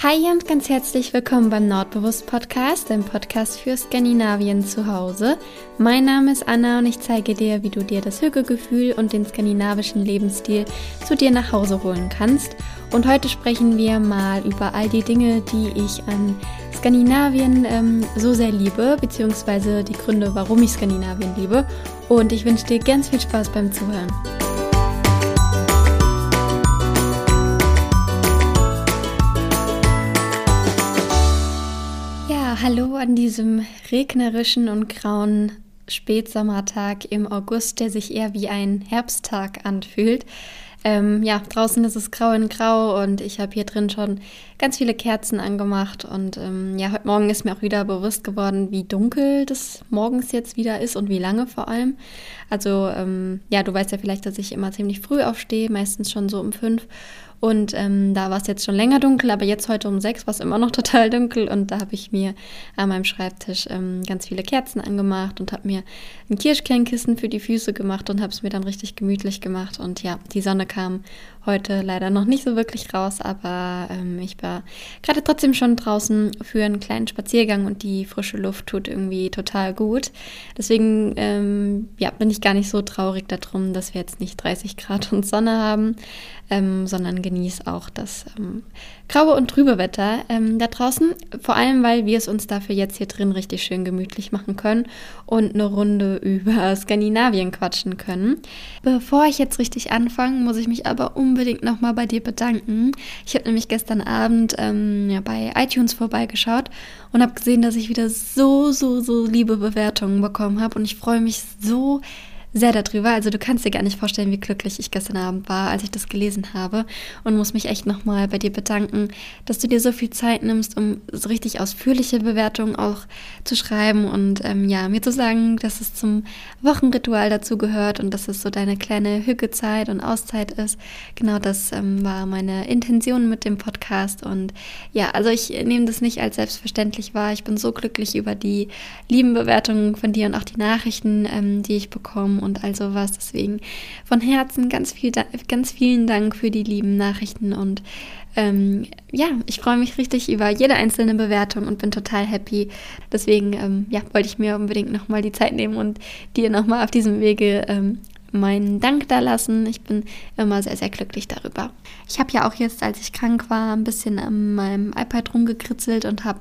Hi und ganz herzlich willkommen beim Nordbewusst Podcast, dem Podcast für Skandinavien zu Hause. Mein Name ist Anna und ich zeige dir, wie du dir das Hügelgefühl und den skandinavischen Lebensstil zu dir nach Hause holen kannst. Und heute sprechen wir mal über all die Dinge, die ich an Skandinavien ähm, so sehr liebe, beziehungsweise die Gründe, warum ich Skandinavien liebe. Und ich wünsche dir ganz viel Spaß beim Zuhören. An diesem regnerischen und grauen Spätsommertag im August, der sich eher wie ein Herbsttag anfühlt. Ähm, ja, draußen ist es grau in grau und ich habe hier drin schon ganz viele Kerzen angemacht. Und ähm, ja, heute Morgen ist mir auch wieder bewusst geworden, wie dunkel das morgens jetzt wieder ist und wie lange vor allem. Also ähm, ja, du weißt ja vielleicht, dass ich immer ziemlich früh aufstehe, meistens schon so um fünf. Und ähm, da war es jetzt schon länger dunkel, aber jetzt heute um sechs war es immer noch total dunkel. Und da habe ich mir an meinem Schreibtisch ähm, ganz viele Kerzen angemacht und habe mir ein Kirschkernkissen für die Füße gemacht und habe es mir dann richtig gemütlich gemacht. Und ja, die Sonne kam heute leider noch nicht so wirklich raus, aber ähm, ich war gerade trotzdem schon draußen für einen kleinen Spaziergang und die frische Luft tut irgendwie total gut. Deswegen ähm, ja, bin ich gar nicht so traurig darum, dass wir jetzt nicht 30 Grad und Sonne haben, ähm, sondern genieße auch das ähm, graue und trübe Wetter ähm, da draußen. Vor allem, weil wir es uns dafür jetzt hier drin richtig schön gemütlich machen können und eine Runde über Skandinavien quatschen können. Bevor ich jetzt richtig anfange, muss ich mich aber unbedingt nochmal bei dir bedanken. Ich habe nämlich gestern Abend ähm, ja, bei iTunes vorbeigeschaut und habe gesehen, dass ich wieder so, so, so liebe Bewertungen bekommen habe und ich freue mich so sehr darüber. Also du kannst dir gar nicht vorstellen, wie glücklich ich gestern Abend war, als ich das gelesen habe und muss mich echt nochmal bei dir bedanken, dass du dir so viel Zeit nimmst, um so richtig ausführliche Bewertungen auch zu schreiben und ähm, ja, mir zu sagen, dass es zum Wochenritual dazu gehört und dass es so deine kleine Hückezeit und Auszeit ist. Genau das ähm, war meine Intention mit dem Podcast und ja, also ich nehme das nicht als selbstverständlich wahr. Ich bin so glücklich über die lieben Bewertungen von dir und auch die Nachrichten, ähm, die ich bekomme und all sowas. Deswegen von Herzen ganz, viel, ganz vielen Dank für die lieben Nachrichten und ähm, ja, ich freue mich richtig über jede einzelne Bewertung und bin total happy. Deswegen ähm, ja, wollte ich mir unbedingt nochmal die Zeit nehmen und dir nochmal auf diesem Wege ähm, meinen Dank da lassen. Ich bin immer sehr, sehr glücklich darüber. Ich habe ja auch jetzt, als ich krank war, ein bisschen an meinem iPad rumgekritzelt und habe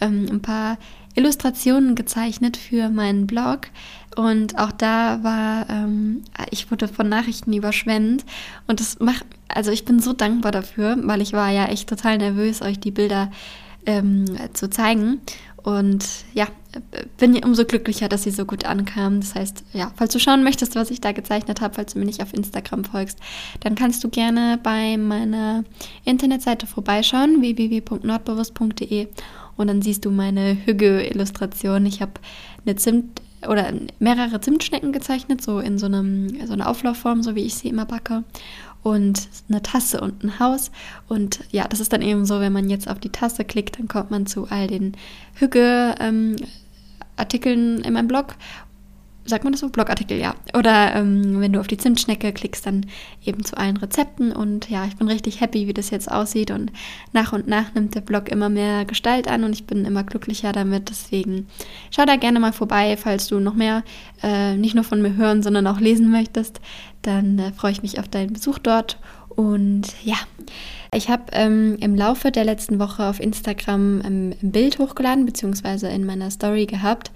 ähm, ein paar Illustrationen gezeichnet für meinen Blog. Und auch da war, ähm, ich wurde von Nachrichten überschwemmt. Und das macht, also ich bin so dankbar dafür, weil ich war ja echt total nervös, euch die Bilder ähm, zu zeigen. Und ja, bin umso glücklicher, dass sie so gut ankamen. Das heißt, ja, falls du schauen möchtest, was ich da gezeichnet habe, falls du mir nicht auf Instagram folgst, dann kannst du gerne bei meiner Internetseite vorbeischauen, www.nordbewusst.de und dann siehst du meine Hügge-Illustration. Ich habe eine Zimt oder mehrere Zimtschnecken gezeichnet, so in so, einem, so einer Auflaufform, so wie ich sie immer backe. Und eine Tasse und ein Haus. Und ja, das ist dann eben so, wenn man jetzt auf die Tasse klickt, dann kommt man zu all den Hügge. Ähm, Artikeln in meinem Blog sagt man das so? Blogartikel, ja. Oder ähm, wenn du auf die Zimtschnecke klickst, dann eben zu allen Rezepten. Und ja, ich bin richtig happy, wie das jetzt aussieht. Und nach und nach nimmt der Blog immer mehr Gestalt an und ich bin immer glücklicher damit. Deswegen schau da gerne mal vorbei, falls du noch mehr äh, nicht nur von mir hören, sondern auch lesen möchtest. Dann äh, freue ich mich auf deinen Besuch dort. Und ja, ich habe ähm, im Laufe der letzten Woche auf Instagram ähm, ein Bild hochgeladen, beziehungsweise in meiner Story gehabt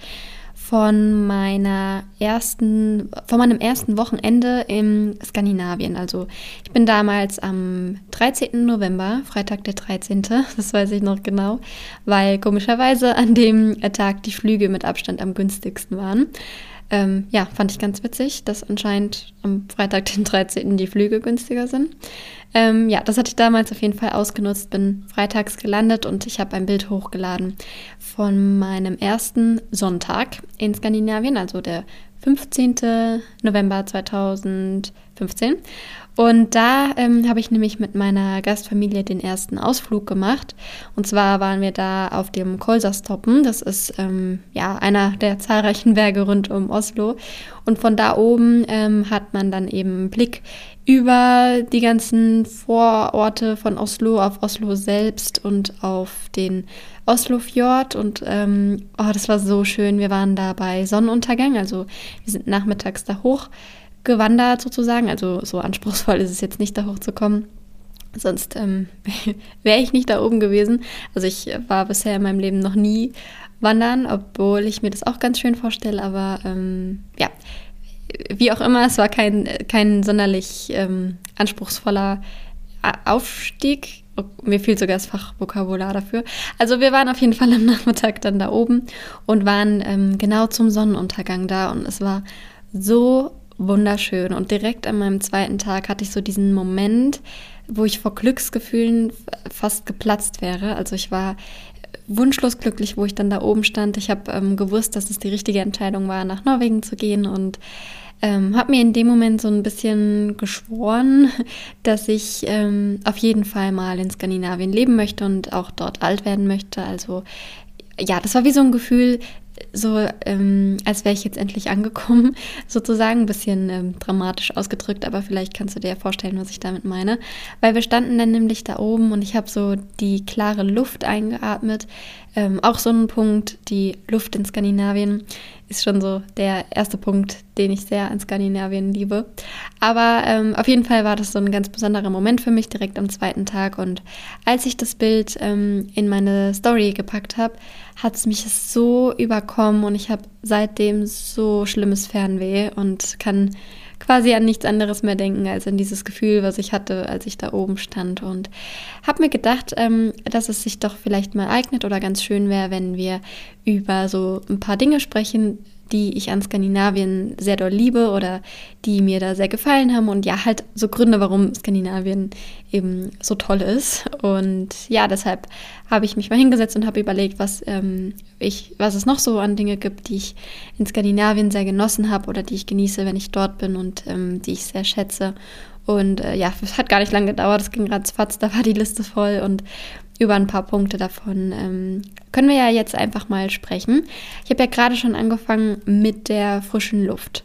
von meiner ersten, von meinem ersten Wochenende in Skandinavien. Also ich bin damals am 13. November, Freitag der 13., das weiß ich noch genau, weil komischerweise an dem Tag die Flüge mit Abstand am günstigsten waren. Ähm, ja, fand ich ganz witzig, dass anscheinend am Freitag, den 13. die Flüge günstiger sind. Ähm, ja, das hatte ich damals auf jeden Fall ausgenutzt, bin freitags gelandet und ich habe ein Bild hochgeladen von meinem ersten Sonntag in Skandinavien, also der 15. November 2015. 15. Und da ähm, habe ich nämlich mit meiner Gastfamilie den ersten Ausflug gemacht. Und zwar waren wir da auf dem Kolsastoppen. Das ist ähm, ja einer der zahlreichen Berge rund um Oslo. Und von da oben ähm, hat man dann eben einen Blick über die ganzen Vororte von Oslo, auf Oslo selbst und auf den Oslofjord. Und ähm, oh, das war so schön. Wir waren da bei Sonnenuntergang. Also wir sind nachmittags da hoch gewandert sozusagen. Also so anspruchsvoll ist es jetzt nicht, da hochzukommen. Sonst ähm, wäre ich nicht da oben gewesen. Also ich war bisher in meinem Leben noch nie wandern, obwohl ich mir das auch ganz schön vorstelle. Aber ähm, ja, wie auch immer, es war kein, kein sonderlich ähm, anspruchsvoller Aufstieg. Oh, mir fehlt sogar das Fachvokabular dafür. Also wir waren auf jeden Fall am Nachmittag dann da oben und waren ähm, genau zum Sonnenuntergang da und es war so wunderschön. Und direkt an meinem zweiten Tag hatte ich so diesen Moment, wo ich vor Glücksgefühlen fast geplatzt wäre. Also ich war wunschlos glücklich, wo ich dann da oben stand. Ich habe ähm, gewusst, dass es die richtige Entscheidung war, nach Norwegen zu gehen und ähm, habe mir in dem Moment so ein bisschen geschworen, dass ich ähm, auf jeden Fall mal in Skandinavien leben möchte und auch dort alt werden möchte. Also ja, das war wie so ein Gefühl, so, ähm, als wäre ich jetzt endlich angekommen, sozusagen. Ein bisschen ähm, dramatisch ausgedrückt, aber vielleicht kannst du dir ja vorstellen, was ich damit meine. Weil wir standen dann nämlich da oben und ich habe so die klare Luft eingeatmet. Ähm, auch so ein Punkt, die Luft in Skandinavien ist schon so der erste Punkt, den ich sehr an Skandinavien liebe. Aber ähm, auf jeden Fall war das so ein ganz besonderer Moment für mich direkt am zweiten Tag. Und als ich das Bild ähm, in meine Story gepackt habe, hat es mich so überkommen und ich habe seitdem so schlimmes Fernweh und kann quasi an nichts anderes mehr denken als an dieses Gefühl, was ich hatte, als ich da oben stand. Und habe mir gedacht, ähm, dass es sich doch vielleicht mal eignet oder ganz schön wäre, wenn wir über so ein paar Dinge sprechen, die ich an Skandinavien sehr doll liebe oder die mir da sehr gefallen haben und ja, halt so Gründe, warum Skandinavien eben so toll ist. Und ja, deshalb habe ich mich mal hingesetzt und habe überlegt, was, ähm, ich, was es noch so an Dinge gibt, die ich in Skandinavien sehr genossen habe oder die ich genieße, wenn ich dort bin und ähm, die ich sehr schätze. Und äh, ja, es hat gar nicht lange gedauert, es ging ratzfatz, da war die Liste voll und über ein paar Punkte davon ähm, können wir ja jetzt einfach mal sprechen. Ich habe ja gerade schon angefangen mit der frischen Luft,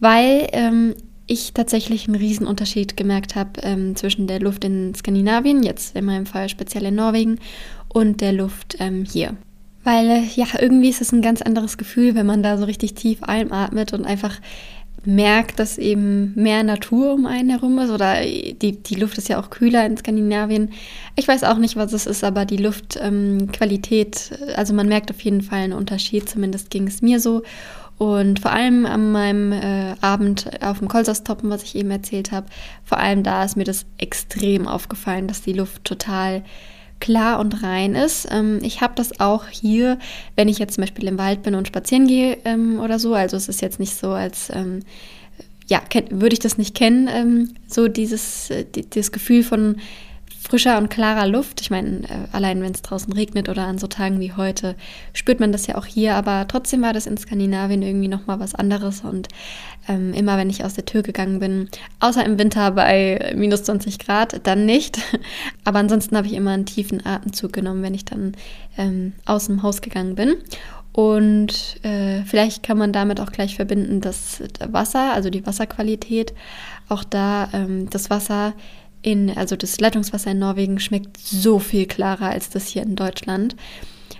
weil ähm, ich tatsächlich einen Riesenunterschied gemerkt habe ähm, zwischen der Luft in Skandinavien, jetzt in meinem Fall speziell in Norwegen, und der Luft ähm, hier. Weil äh, ja, irgendwie ist es ein ganz anderes Gefühl, wenn man da so richtig tief einatmet und einfach merkt, dass eben mehr Natur um einen herum ist oder die, die Luft ist ja auch kühler in Skandinavien. Ich weiß auch nicht, was es ist, aber die Luftqualität, ähm, also man merkt auf jeden Fall einen Unterschied, zumindest ging es mir so. Und vor allem an meinem äh, Abend auf dem Kolsastoppen, was ich eben erzählt habe, vor allem da ist mir das extrem aufgefallen, dass die Luft total klar und rein ist. Ähm, ich habe das auch hier, wenn ich jetzt zum Beispiel im Wald bin und spazieren gehe ähm, oder so. Also es ist jetzt nicht so, als ähm, ja, würde ich das nicht kennen, so dieses, äh, die, dieses Gefühl von frischer und klarer Luft. Ich meine, äh, allein wenn es draußen regnet oder an so Tagen wie heute, spürt man das ja auch hier. Aber trotzdem war das in Skandinavien irgendwie nochmal was anderes. Und ähm, immer wenn ich aus der Tür gegangen bin, außer im Winter bei minus 20 Grad, dann nicht. Aber ansonsten habe ich immer einen tiefen Atemzug genommen, wenn ich dann ähm, aus dem Haus gegangen bin. Und äh, vielleicht kann man damit auch gleich verbinden, dass Wasser, also die Wasserqualität, auch da ähm, das Wasser in, also das Leitungswasser in Norwegen schmeckt so viel klarer als das hier in Deutschland.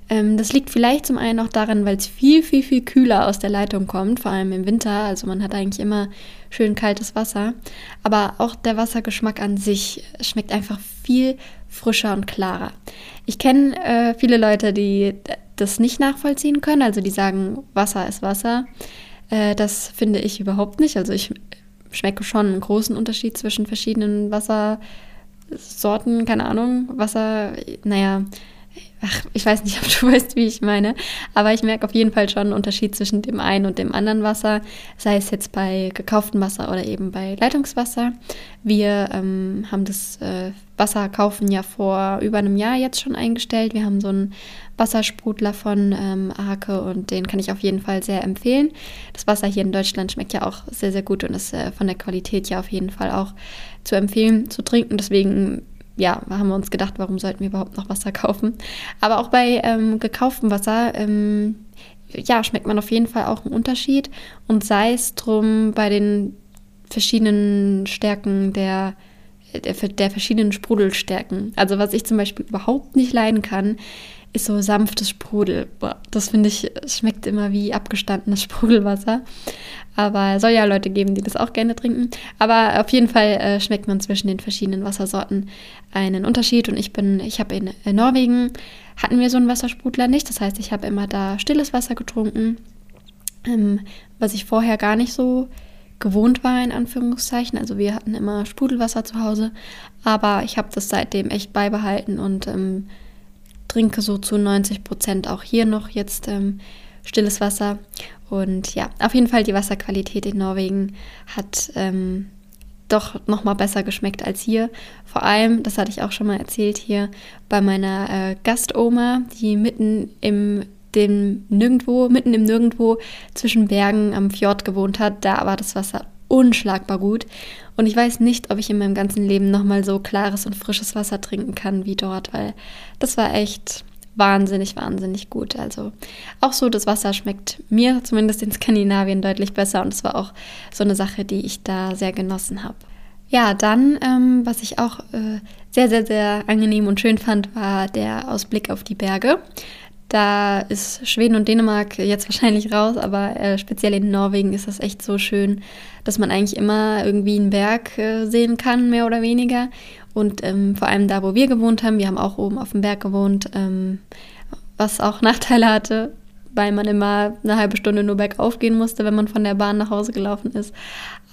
Ähm, das liegt vielleicht zum einen auch daran, weil es viel, viel, viel kühler aus der Leitung kommt, vor allem im Winter. Also man hat eigentlich immer schön kaltes Wasser. Aber auch der Wassergeschmack an sich schmeckt einfach viel frischer und klarer. Ich kenne äh, viele Leute, die das nicht nachvollziehen können. Also die sagen, Wasser ist Wasser. Äh, das finde ich überhaupt nicht. Also ich schmecke schon einen großen Unterschied zwischen verschiedenen Wassersorten, keine Ahnung, Wasser, naja, ach, ich weiß nicht, ob du weißt, wie ich meine, aber ich merke auf jeden Fall schon einen Unterschied zwischen dem einen und dem anderen Wasser, sei es jetzt bei gekauftem Wasser oder eben bei Leitungswasser. Wir ähm, haben das äh, Wasser kaufen ja vor über einem Jahr jetzt schon eingestellt. Wir haben so einen Wassersprudler von ähm, Arke und den kann ich auf jeden Fall sehr empfehlen. Das Wasser hier in Deutschland schmeckt ja auch sehr, sehr gut und ist äh, von der Qualität ja auf jeden Fall auch zu empfehlen zu trinken. Deswegen ja, haben wir uns gedacht, warum sollten wir überhaupt noch Wasser kaufen. Aber auch bei ähm, gekauftem Wasser, ähm, ja, schmeckt man auf jeden Fall auch einen Unterschied. Und sei es drum bei den verschiedenen Stärken der, der, der verschiedenen Sprudelstärken. Also was ich zum Beispiel überhaupt nicht leiden kann, ist so sanftes Sprudel. Boah, das finde ich, schmeckt immer wie abgestandenes Sprudelwasser. Aber es soll ja Leute geben, die das auch gerne trinken. Aber auf jeden Fall äh, schmeckt man zwischen den verschiedenen Wassersorten einen Unterschied. Und ich bin, ich habe in, in Norwegen hatten wir so einen Wassersprudler nicht. Das heißt, ich habe immer da stilles Wasser getrunken, ähm, was ich vorher gar nicht so gewohnt war, in Anführungszeichen. Also wir hatten immer Sprudelwasser zu Hause, aber ich habe das seitdem echt beibehalten und ähm, trinke so zu 90 Prozent auch hier noch jetzt ähm, stilles Wasser. Und ja, auf jeden Fall die Wasserqualität in Norwegen hat ähm, doch noch mal besser geschmeckt als hier. Vor allem, das hatte ich auch schon mal erzählt hier bei meiner äh, Gastoma, die mitten im dem Nirgendwo, mitten im Nirgendwo zwischen Bergen am Fjord gewohnt hat. Da war das Wasser unschlagbar gut. Und ich weiß nicht, ob ich in meinem ganzen Leben nochmal so klares und frisches Wasser trinken kann wie dort, weil das war echt wahnsinnig, wahnsinnig gut. Also auch so, das Wasser schmeckt mir zumindest in Skandinavien deutlich besser und es war auch so eine Sache, die ich da sehr genossen habe. Ja, dann, ähm, was ich auch äh, sehr, sehr, sehr angenehm und schön fand, war der Ausblick auf die Berge. Da ist Schweden und Dänemark jetzt wahrscheinlich raus, aber äh, speziell in Norwegen ist das echt so schön, dass man eigentlich immer irgendwie einen Berg äh, sehen kann, mehr oder weniger. Und ähm, vor allem da, wo wir gewohnt haben, wir haben auch oben auf dem Berg gewohnt, ähm, was auch Nachteile hatte, weil man immer eine halbe Stunde nur bergauf gehen musste, wenn man von der Bahn nach Hause gelaufen ist.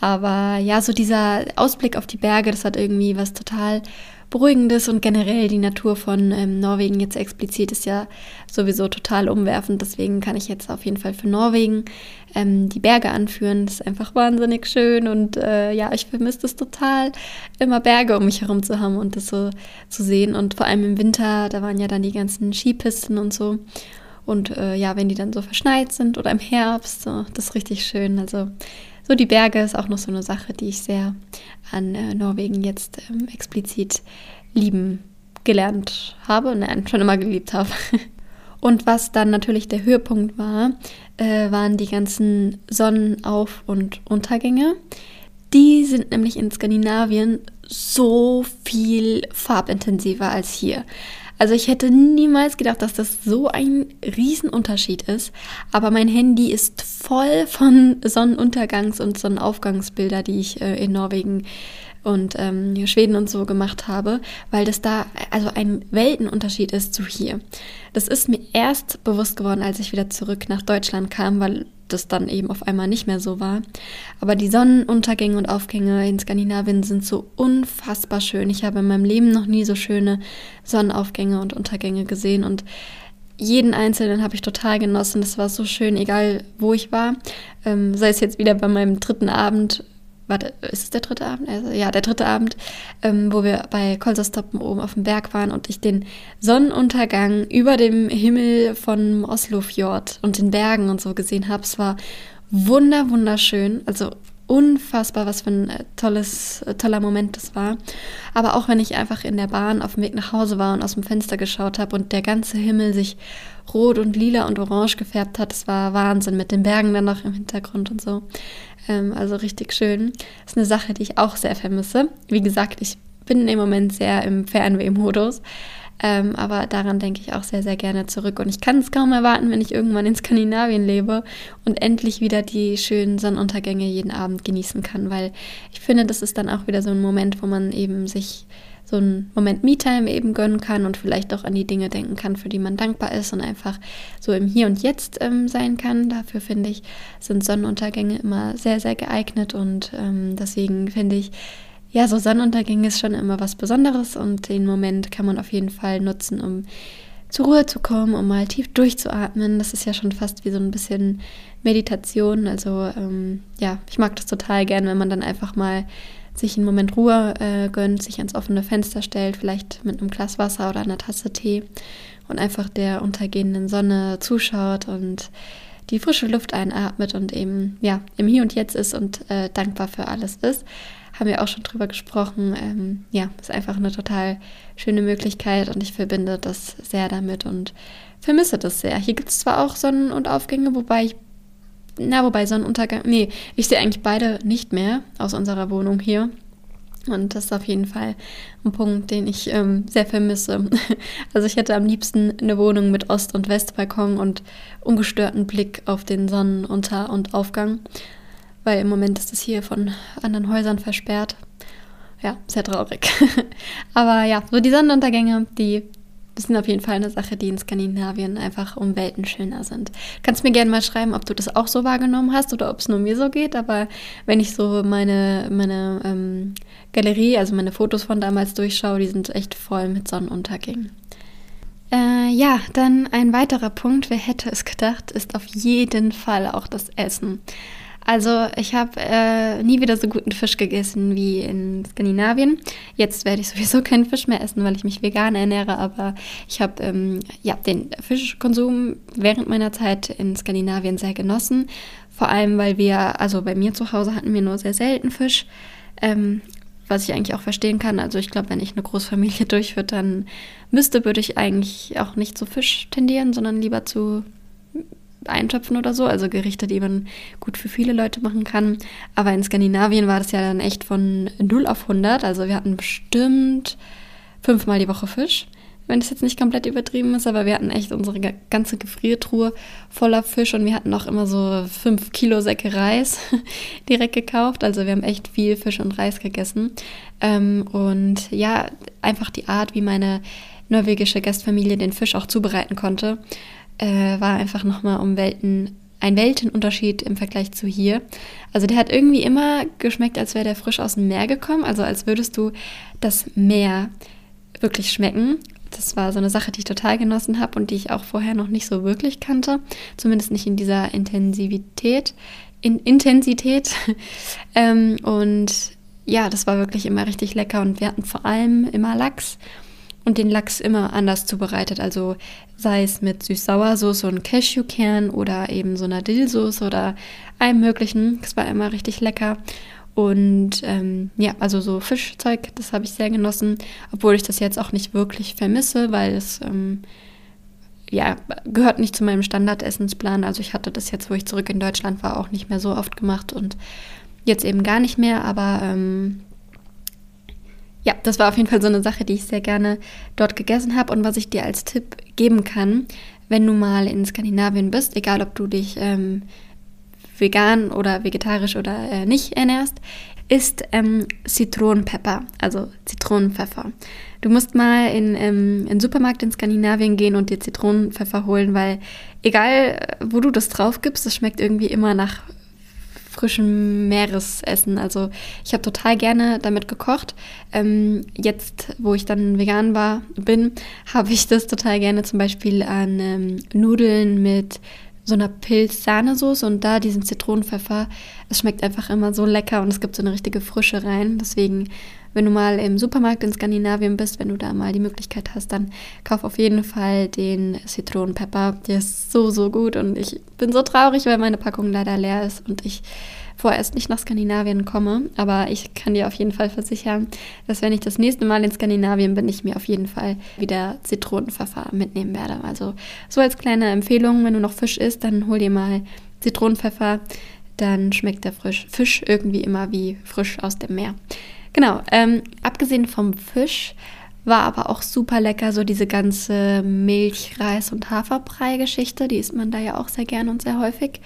Aber ja, so dieser Ausblick auf die Berge, das hat irgendwie was total Beruhigendes und generell die Natur von ähm, Norwegen jetzt explizit ist ja sowieso total umwerfend. Deswegen kann ich jetzt auf jeden Fall für Norwegen ähm, die Berge anführen. Das ist einfach wahnsinnig schön und äh, ja, ich vermisse es total, immer Berge um mich herum zu haben und das so zu sehen. Und vor allem im Winter, da waren ja dann die ganzen Skipisten und so. Und äh, ja, wenn die dann so verschneit sind oder im Herbst, so, das ist richtig schön. Also so die Berge ist auch noch so eine Sache, die ich sehr an äh, Norwegen jetzt ähm, explizit lieben gelernt habe und nein, schon immer geliebt habe. Und was dann natürlich der Höhepunkt war, äh, waren die ganzen Sonnenauf- und Untergänge. Die sind nämlich in Skandinavien so viel farbintensiver als hier. Also ich hätte niemals gedacht, dass das so ein Riesenunterschied ist. Aber mein Handy ist voll von Sonnenuntergangs- und Sonnenaufgangsbilder, die ich äh, in Norwegen und ähm, Schweden und so gemacht habe, weil das da also ein Weltenunterschied ist zu hier. Das ist mir erst bewusst geworden, als ich wieder zurück nach Deutschland kam, weil das dann eben auf einmal nicht mehr so war. Aber die Sonnenuntergänge und Aufgänge in Skandinavien sind so unfassbar schön. Ich habe in meinem Leben noch nie so schöne Sonnenaufgänge und Untergänge gesehen und jeden einzelnen habe ich total genossen. Das war so schön, egal wo ich war. Ähm, sei es jetzt wieder bei meinem dritten Abend warte, ist es der dritte Abend? Also, ja, der dritte Abend, ähm, wo wir bei Kolserstoppen oben auf dem Berg waren und ich den Sonnenuntergang über dem Himmel von Oslofjord und den Bergen und so gesehen habe. Es war wunder, wunderschön. Also unfassbar, was für ein äh, tolles, äh, toller Moment das war. Aber auch wenn ich einfach in der Bahn auf dem Weg nach Hause war und aus dem Fenster geschaut habe und der ganze Himmel sich rot und lila und orange gefärbt hat, das war Wahnsinn mit den Bergen dann noch im Hintergrund und so. Ähm, also richtig schön. Das ist eine Sache, die ich auch sehr vermisse. Wie gesagt, ich bin im Moment sehr im Fernweh-Modus. Ähm, aber daran denke ich auch sehr, sehr gerne zurück. Und ich kann es kaum erwarten, wenn ich irgendwann in Skandinavien lebe und endlich wieder die schönen Sonnenuntergänge jeden Abend genießen kann, weil ich finde, das ist dann auch wieder so ein Moment, wo man eben sich so einen Moment Me-Time eben gönnen kann und vielleicht auch an die Dinge denken kann, für die man dankbar ist und einfach so im Hier und Jetzt ähm, sein kann. Dafür finde ich, sind Sonnenuntergänge immer sehr, sehr geeignet und ähm, deswegen finde ich, ja, so Sonnenuntergänge ist schon immer was Besonderes und den Moment kann man auf jeden Fall nutzen, um zur Ruhe zu kommen, um mal tief durchzuatmen. Das ist ja schon fast wie so ein bisschen Meditation. Also ähm, ja, ich mag das total gern, wenn man dann einfach mal sich einen Moment Ruhe äh, gönnt, sich ans offene Fenster stellt, vielleicht mit einem Glas Wasser oder einer Tasse Tee und einfach der untergehenden Sonne zuschaut und die frische Luft einatmet und eben ja im Hier und Jetzt ist und äh, dankbar für alles ist. Haben wir auch schon drüber gesprochen. Ähm, ja, ist einfach eine total schöne Möglichkeit und ich verbinde das sehr damit und vermisse das sehr. Hier gibt es zwar auch Sonnen- und Aufgänge, wobei ich na, wobei Sonnenuntergang, nee, ich sehe eigentlich beide nicht mehr aus unserer Wohnung hier. Und das ist auf jeden Fall ein Punkt, den ich ähm, sehr vermisse. Also ich hätte am liebsten eine Wohnung mit Ost- und Westbalkon und ungestörten Blick auf den Sonnenunter- und Aufgang, weil im Moment ist es hier von anderen Häusern versperrt. Ja, sehr traurig. Aber ja, so die Sonnenuntergänge, die sind auf jeden Fall eine Sache, die in Skandinavien einfach um Welten schöner sind. Kannst mir gerne mal schreiben, ob du das auch so wahrgenommen hast oder ob es nur mir so geht. Aber wenn ich so meine, meine ähm, Galerie, also meine Fotos von damals durchschaue, die sind echt voll mit Sonnenuntergängen. Äh, ja, dann ein weiterer Punkt, wer hätte es gedacht, ist auf jeden Fall auch das Essen. Also ich habe äh, nie wieder so guten Fisch gegessen wie in Skandinavien. Jetzt werde ich sowieso keinen Fisch mehr essen, weil ich mich vegan ernähre. Aber ich habe ähm, ja, den Fischkonsum während meiner Zeit in Skandinavien sehr genossen. Vor allem, weil wir, also bei mir zu Hause hatten wir nur sehr selten Fisch. Ähm, was ich eigentlich auch verstehen kann. Also ich glaube, wenn ich eine Großfamilie durchführe, müsste, würde ich eigentlich auch nicht zu Fisch tendieren, sondern lieber zu eintöpfen oder so, also Gerichte, die man gut für viele Leute machen kann. Aber in Skandinavien war das ja dann echt von 0 auf 100. Also wir hatten bestimmt fünfmal die Woche Fisch, wenn es jetzt nicht komplett übertrieben ist, aber wir hatten echt unsere ganze Gefriertruhe voller Fisch und wir hatten auch immer so fünf Kilo Säcke Reis direkt gekauft. Also wir haben echt viel Fisch und Reis gegessen. Ähm, und ja, einfach die Art, wie meine norwegische Gastfamilie den Fisch auch zubereiten konnte äh, war einfach nochmal um Welten, ein Weltenunterschied im Vergleich zu hier. Also der hat irgendwie immer geschmeckt, als wäre der frisch aus dem Meer gekommen, also als würdest du das Meer wirklich schmecken. Das war so eine Sache, die ich total genossen habe und die ich auch vorher noch nicht so wirklich kannte, zumindest nicht in dieser Intensivität, in Intensität. ähm, und ja, das war wirklich immer richtig lecker und wir hatten vor allem immer Lachs und den Lachs immer anders zubereitet. Also sei es mit Süß-Sauersoße und Cashewkern oder eben so einer Dillsoße oder allem möglichen. Das war immer richtig lecker. Und ähm, ja, also so Fischzeug, das habe ich sehr genossen, obwohl ich das jetzt auch nicht wirklich vermisse, weil es ähm, ja gehört nicht zu meinem Standardessensplan. Also ich hatte das jetzt, wo ich zurück in Deutschland war, auch nicht mehr so oft gemacht und jetzt eben gar nicht mehr. Aber ähm, ja, das war auf jeden Fall so eine Sache, die ich sehr gerne dort gegessen habe und was ich dir als Tipp geben kann, wenn du mal in Skandinavien bist, egal ob du dich ähm, vegan oder vegetarisch oder äh, nicht ernährst, ist ähm, Zitronenpepper, also Zitronenpfeffer. Du musst mal in, ähm, Supermarkt in Skandinavien gehen und dir Zitronenpfeffer holen, weil egal wo du das drauf gibst, es schmeckt irgendwie immer nach frischem Meeresessen. Also ich habe total gerne damit gekocht. Ähm, jetzt, wo ich dann vegan war, bin, habe ich das total gerne zum Beispiel an ähm, Nudeln mit so einer Pilz-Sahnesoße und da diesen Zitronenpfeffer. Es schmeckt einfach immer so lecker und es gibt so eine richtige Frische rein. Deswegen, wenn du mal im Supermarkt in Skandinavien bist, wenn du da mal die Möglichkeit hast, dann kauf auf jeden Fall den Zitronenpfeffer. Der ist so, so gut und ich bin so traurig, weil meine Packung leider leer ist und ich vorerst nicht nach Skandinavien komme. Aber ich kann dir auf jeden Fall versichern, dass wenn ich das nächste Mal in Skandinavien bin, ich mir auf jeden Fall wieder Zitronenpfeffer mitnehmen werde. Also so als kleine Empfehlung, wenn du noch Fisch isst, dann hol dir mal Zitronenpfeffer. Dann schmeckt der Fisch irgendwie immer wie frisch aus dem Meer. Genau, ähm, abgesehen vom Fisch war aber auch super lecker, so diese ganze Milch, Reis und Haferbrei-Geschichte. Die isst man da ja auch sehr gern und sehr häufig.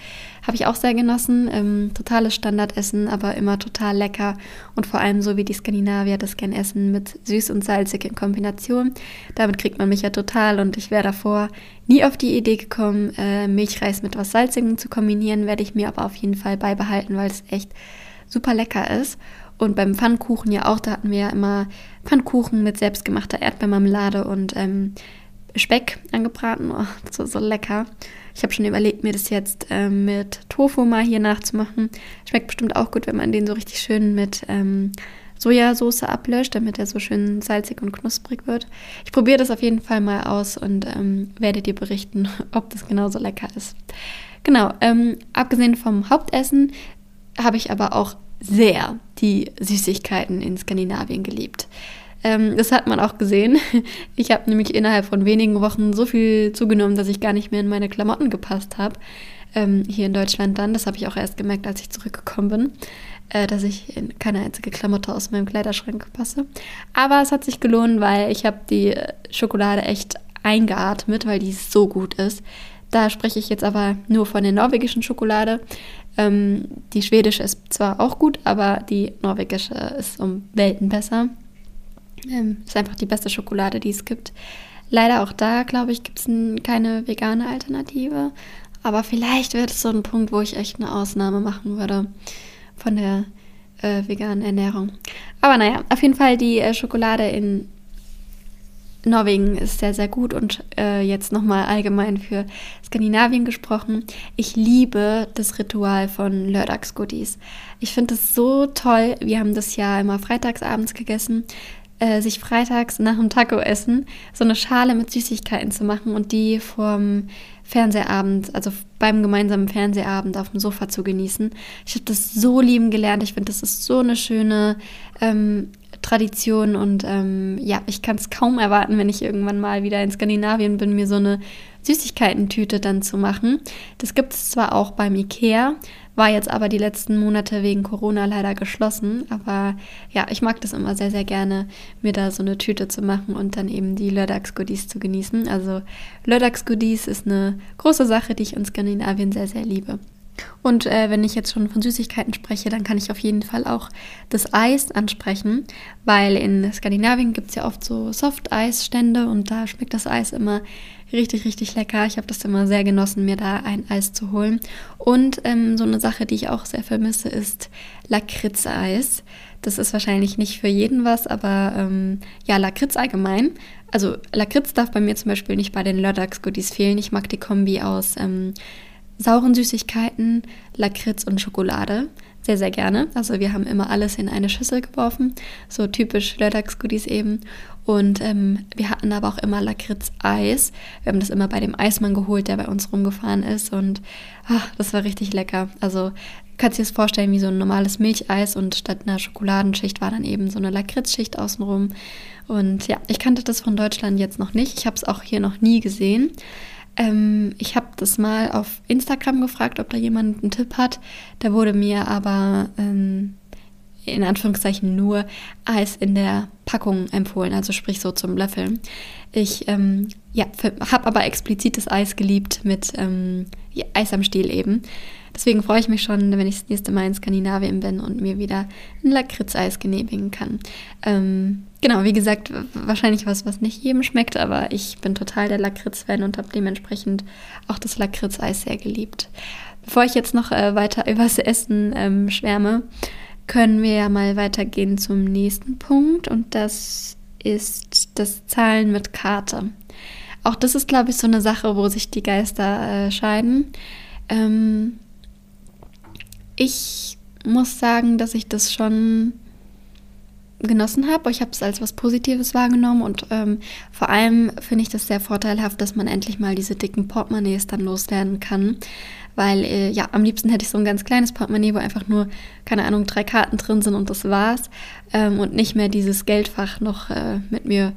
Habe ich auch sehr genossen. Ähm, totales Standardessen, aber immer total lecker. Und vor allem so wie die Skandinavier das gern essen mit süß und salzig in Kombination. Damit kriegt man mich ja total und ich wäre davor nie auf die Idee gekommen, äh, Milchreis mit was Salzigem zu kombinieren. Werde ich mir aber auf jeden Fall beibehalten, weil es echt super lecker ist. Und beim Pfannkuchen ja auch, da hatten wir ja immer Pfannkuchen mit selbstgemachter Erdbeermarmelade und ähm, Speck angebraten. Oh, so, so lecker. Ich habe schon überlegt, mir das jetzt ähm, mit Tofu mal hier nachzumachen. Schmeckt bestimmt auch gut, wenn man den so richtig schön mit ähm, Sojasauce ablöscht, damit er so schön salzig und knusprig wird. Ich probiere das auf jeden Fall mal aus und ähm, werde dir berichten, ob das genauso lecker ist. Genau, ähm, abgesehen vom Hauptessen habe ich aber auch sehr die Süßigkeiten in Skandinavien geliebt. Ähm, das hat man auch gesehen. Ich habe nämlich innerhalb von wenigen Wochen so viel zugenommen, dass ich gar nicht mehr in meine Klamotten gepasst habe. Ähm, hier in Deutschland dann. Das habe ich auch erst gemerkt, als ich zurückgekommen bin, äh, dass ich in keine einzige Klamotte aus meinem Kleiderschrank passe. Aber es hat sich gelohnt, weil ich habe die Schokolade echt eingeatmet, weil die so gut ist. Da spreche ich jetzt aber nur von der norwegischen Schokolade. Ähm, die schwedische ist zwar auch gut, aber die norwegische ist um Welten besser. Ähm, ist einfach die beste Schokolade, die es gibt. Leider auch da, glaube ich, gibt es keine vegane Alternative. Aber vielleicht wird es so ein Punkt, wo ich echt eine Ausnahme machen würde von der äh, veganen Ernährung. Aber naja, auf jeden Fall die äh, Schokolade in Norwegen ist sehr, sehr gut und äh, jetzt nochmal allgemein für Skandinavien gesprochen. Ich liebe das Ritual von Lördagsgoodies. Ich finde es so toll. Wir haben das ja immer freitagsabends gegessen, äh, sich freitags nach dem Taco-Essen so eine Schale mit Süßigkeiten zu machen und die vom Fernsehabend, also beim gemeinsamen Fernsehabend auf dem Sofa zu genießen. Ich habe das so lieben gelernt. Ich finde, das ist so eine schöne ähm, Tradition und ähm, ja, ich kann es kaum erwarten, wenn ich irgendwann mal wieder in Skandinavien bin, mir so eine Süßigkeitentüte dann zu machen. Das gibt es zwar auch beim Ikea, war jetzt aber die letzten Monate wegen Corona leider geschlossen. Aber ja, ich mag das immer sehr, sehr gerne, mir da so eine Tüte zu machen und dann eben die Lördags-Goodies zu genießen. Also Lördags-Goodies ist eine große Sache, die ich in Skandinavien sehr, sehr liebe. Und äh, wenn ich jetzt schon von Süßigkeiten spreche, dann kann ich auf jeden Fall auch das Eis ansprechen, weil in Skandinavien gibt es ja oft so Soft-Eis-Stände und da schmeckt das Eis immer richtig, richtig lecker. Ich habe das immer sehr genossen, mir da ein Eis zu holen. Und ähm, so eine Sache, die ich auch sehr vermisse, ist Lakritz-Eis. Das ist wahrscheinlich nicht für jeden was, aber ähm, ja, Lakritz allgemein. Also Lakritz darf bei mir zum Beispiel nicht bei den Lördags-Goodies fehlen. Ich mag die Kombi aus ähm, sauren Süßigkeiten, Lakritz und Schokolade sehr, sehr gerne. Also wir haben immer alles in eine Schüssel geworfen, so typisch Lördags-Goodies eben. Und ähm, wir hatten aber auch immer Lakritz-Eis. Wir haben das immer bei dem Eismann geholt, der bei uns rumgefahren ist. Und ach, das war richtig lecker. Also kannst dir das vorstellen wie so ein normales Milcheis und statt einer Schokoladenschicht war dann eben so eine Lakritzschicht außenrum. Und ja, ich kannte das von Deutschland jetzt noch nicht. Ich habe es auch hier noch nie gesehen. Ähm, ich habe das mal auf Instagram gefragt, ob da jemand einen Tipp hat. Da wurde mir aber ähm, in Anführungszeichen nur Eis in der Packung empfohlen, also sprich so zum Löffeln. Ich ähm, ja, habe aber explizit das Eis geliebt mit ähm, ja, Eis am Stiel eben. Deswegen freue ich mich schon, wenn ich das nächste Mal in Skandinavien bin und mir wieder ein Lakritzeis genehmigen kann. Ähm, genau, wie gesagt, wahrscheinlich was, was nicht jedem schmeckt, aber ich bin total der Lakritz-Fan und habe dementsprechend auch das Lakritzeis sehr geliebt. Bevor ich jetzt noch äh, weiter übers Essen ähm, schwärme, können wir ja mal weitergehen zum nächsten Punkt und das ist das Zahlen mit Karte. Auch das ist, glaube ich, so eine Sache, wo sich die Geister äh, scheiden. Ähm, ich muss sagen, dass ich das schon genossen habe. Ich habe es als was Positives wahrgenommen und ähm, vor allem finde ich das sehr vorteilhaft, dass man endlich mal diese dicken Portemonnaies dann loswerden kann. Weil, äh, ja, am liebsten hätte ich so ein ganz kleines Portemonnaie, wo einfach nur, keine Ahnung, drei Karten drin sind und das war's. Ähm, und nicht mehr dieses Geldfach noch äh, mit mir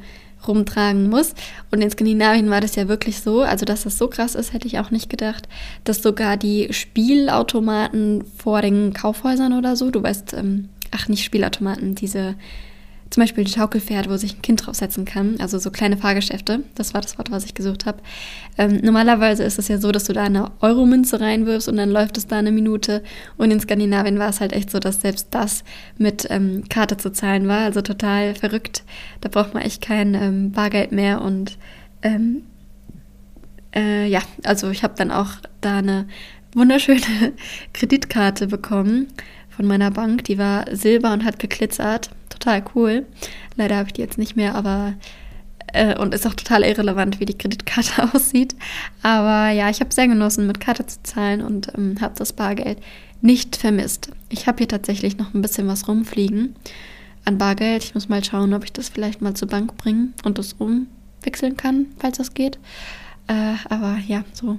rumtragen muss. Und in Skandinavien war das ja wirklich so, also dass das so krass ist, hätte ich auch nicht gedacht, dass sogar die Spielautomaten vor den Kaufhäusern oder so, du weißt, ähm, ach nicht Spielautomaten, diese zum Beispiel ein Schaukelpferd, wo sich ein Kind draufsetzen kann, also so kleine Fahrgeschäfte, das war das Wort, was ich gesucht habe. Ähm, normalerweise ist es ja so, dass du da eine Euromünze reinwirfst und dann läuft es da eine Minute. Und in Skandinavien war es halt echt so, dass selbst das mit ähm, Karte zu zahlen war, also total verrückt. Da braucht man echt kein ähm, Bargeld mehr und ähm, äh, ja, also ich habe dann auch da eine wunderschöne Kreditkarte bekommen von meiner Bank. Die war silber und hat geglitzert. Total cool. Leider habe ich die jetzt nicht mehr, aber äh, und ist auch total irrelevant, wie die Kreditkarte aussieht. Aber ja, ich habe sehr genossen, mit Karte zu zahlen und ähm, habe das Bargeld nicht vermisst. Ich habe hier tatsächlich noch ein bisschen was rumfliegen an Bargeld. Ich muss mal schauen, ob ich das vielleicht mal zur Bank bringen und das umwechseln kann, falls das geht. Äh, aber ja, so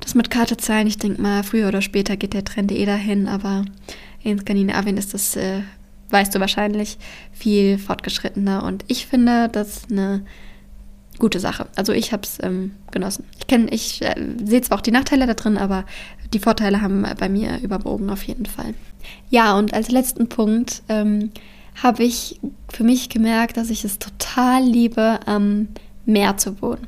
das mit Karte zahlen, ich denke mal, früher oder später geht der Trend eh dahin, aber in Skandinavien ist das, äh, weißt du wahrscheinlich, viel fortgeschrittener und ich finde das eine gute Sache. Also ich habe es ähm, genossen. Ich kenne, ich äh, sehe zwar auch die Nachteile da drin, aber die Vorteile haben bei mir überwogen auf jeden Fall. Ja, und als letzten Punkt ähm, habe ich für mich gemerkt, dass ich es total liebe, am Meer zu wohnen.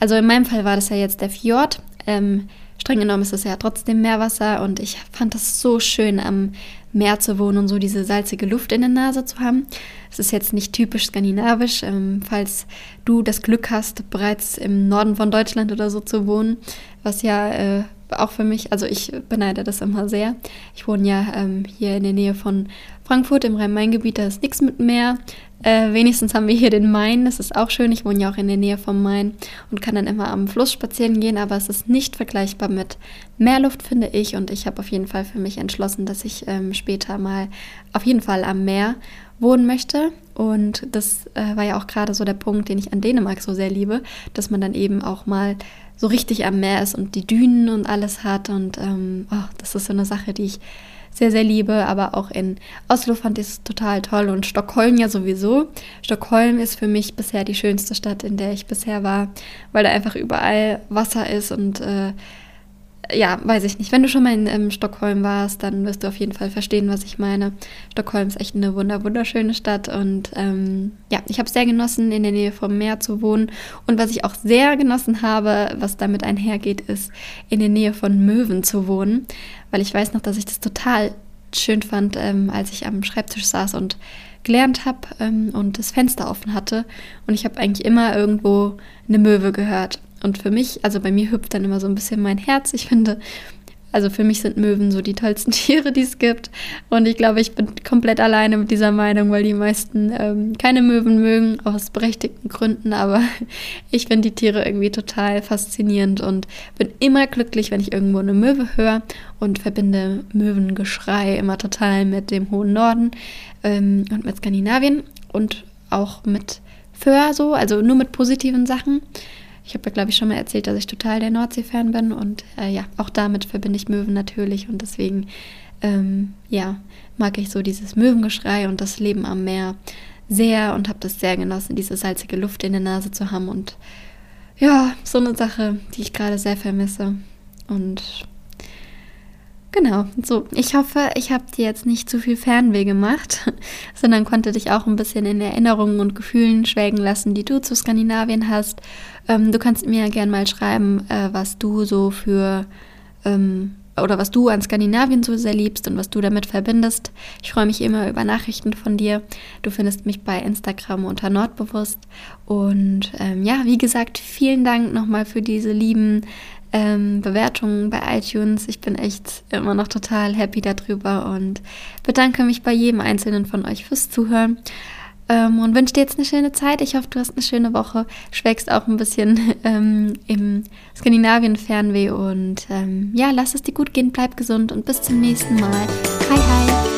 Also in meinem Fall war das ja jetzt der Fjord. Ähm, streng genommen ist es ja trotzdem Meerwasser und ich fand das so schön, am Meer zu wohnen und so diese salzige Luft in der Nase zu haben. Es ist jetzt nicht typisch skandinavisch. Ähm, falls du das Glück hast, bereits im Norden von Deutschland oder so zu wohnen, was ja äh, auch für mich, also ich beneide das immer sehr. Ich wohne ja ähm, hier in der Nähe von Frankfurt im Rhein-Main-Gebiet, da ist nichts mit Meer. Äh, wenigstens haben wir hier den Main, das ist auch schön. Ich wohne ja auch in der Nähe vom Main und kann dann immer am Fluss spazieren gehen, aber es ist nicht vergleichbar mit Meerluft, finde ich. Und ich habe auf jeden Fall für mich entschlossen, dass ich ähm, später mal auf jeden Fall am Meer wohnen möchte. Und das äh, war ja auch gerade so der Punkt, den ich an Dänemark so sehr liebe, dass man dann eben auch mal so richtig am Meer ist und die Dünen und alles hat. Und ähm, oh, das ist so eine Sache, die ich sehr, sehr liebe. Aber auch in Oslo fand ich es total toll und Stockholm ja sowieso. Stockholm ist für mich bisher die schönste Stadt, in der ich bisher war, weil da einfach überall Wasser ist und äh, ja, weiß ich nicht. Wenn du schon mal in ähm, Stockholm warst, dann wirst du auf jeden Fall verstehen, was ich meine. Stockholm ist echt eine wunder wunderschöne Stadt und ähm, ja, ich habe sehr genossen, in der Nähe vom Meer zu wohnen. Und was ich auch sehr genossen habe, was damit einhergeht, ist, in der Nähe von Möwen zu wohnen, weil ich weiß noch, dass ich das total schön fand, ähm, als ich am Schreibtisch saß und gelernt habe ähm, und das Fenster offen hatte. Und ich habe eigentlich immer irgendwo eine Möwe gehört. Und für mich, also bei mir hüpft dann immer so ein bisschen mein Herz. Ich finde, also für mich sind Möwen so die tollsten Tiere, die es gibt. Und ich glaube, ich bin komplett alleine mit dieser Meinung, weil die meisten ähm, keine Möwen mögen, aus berechtigten Gründen. Aber ich finde die Tiere irgendwie total faszinierend und bin immer glücklich, wenn ich irgendwo eine Möwe höre und verbinde Möwengeschrei immer total mit dem hohen Norden ähm, und mit Skandinavien und auch mit Föhr so, also nur mit positiven Sachen. Ich habe ja, glaube ich, schon mal erzählt, dass ich total der Nordsee-Fan bin und äh, ja, auch damit verbinde ich Möwen natürlich und deswegen, ähm, ja, mag ich so dieses Möwengeschrei und das Leben am Meer sehr und habe das sehr genossen, diese salzige Luft in der Nase zu haben und ja, so eine Sache, die ich gerade sehr vermisse und Genau, so. Ich hoffe, ich habe dir jetzt nicht zu viel Fernweh gemacht, sondern konnte dich auch ein bisschen in Erinnerungen und Gefühlen schwelgen lassen, die du zu Skandinavien hast. Ähm, du kannst mir gerne mal schreiben, äh, was du so für ähm, oder was du an Skandinavien so sehr liebst und was du damit verbindest. Ich freue mich immer über Nachrichten von dir. Du findest mich bei Instagram unter Nordbewusst. Und ähm, ja, wie gesagt, vielen Dank nochmal für diese lieben ähm, Bewertungen bei iTunes. Ich bin echt immer noch total happy darüber und bedanke mich bei jedem einzelnen von euch fürs Zuhören. Ähm, und wünsche dir jetzt eine schöne Zeit. Ich hoffe, du hast eine schöne Woche, schwägst auch ein bisschen ähm, im Skandinavien-Fernweh und ähm, ja, lass es dir gut gehen, bleib gesund und bis zum nächsten Mal. Hi, hi.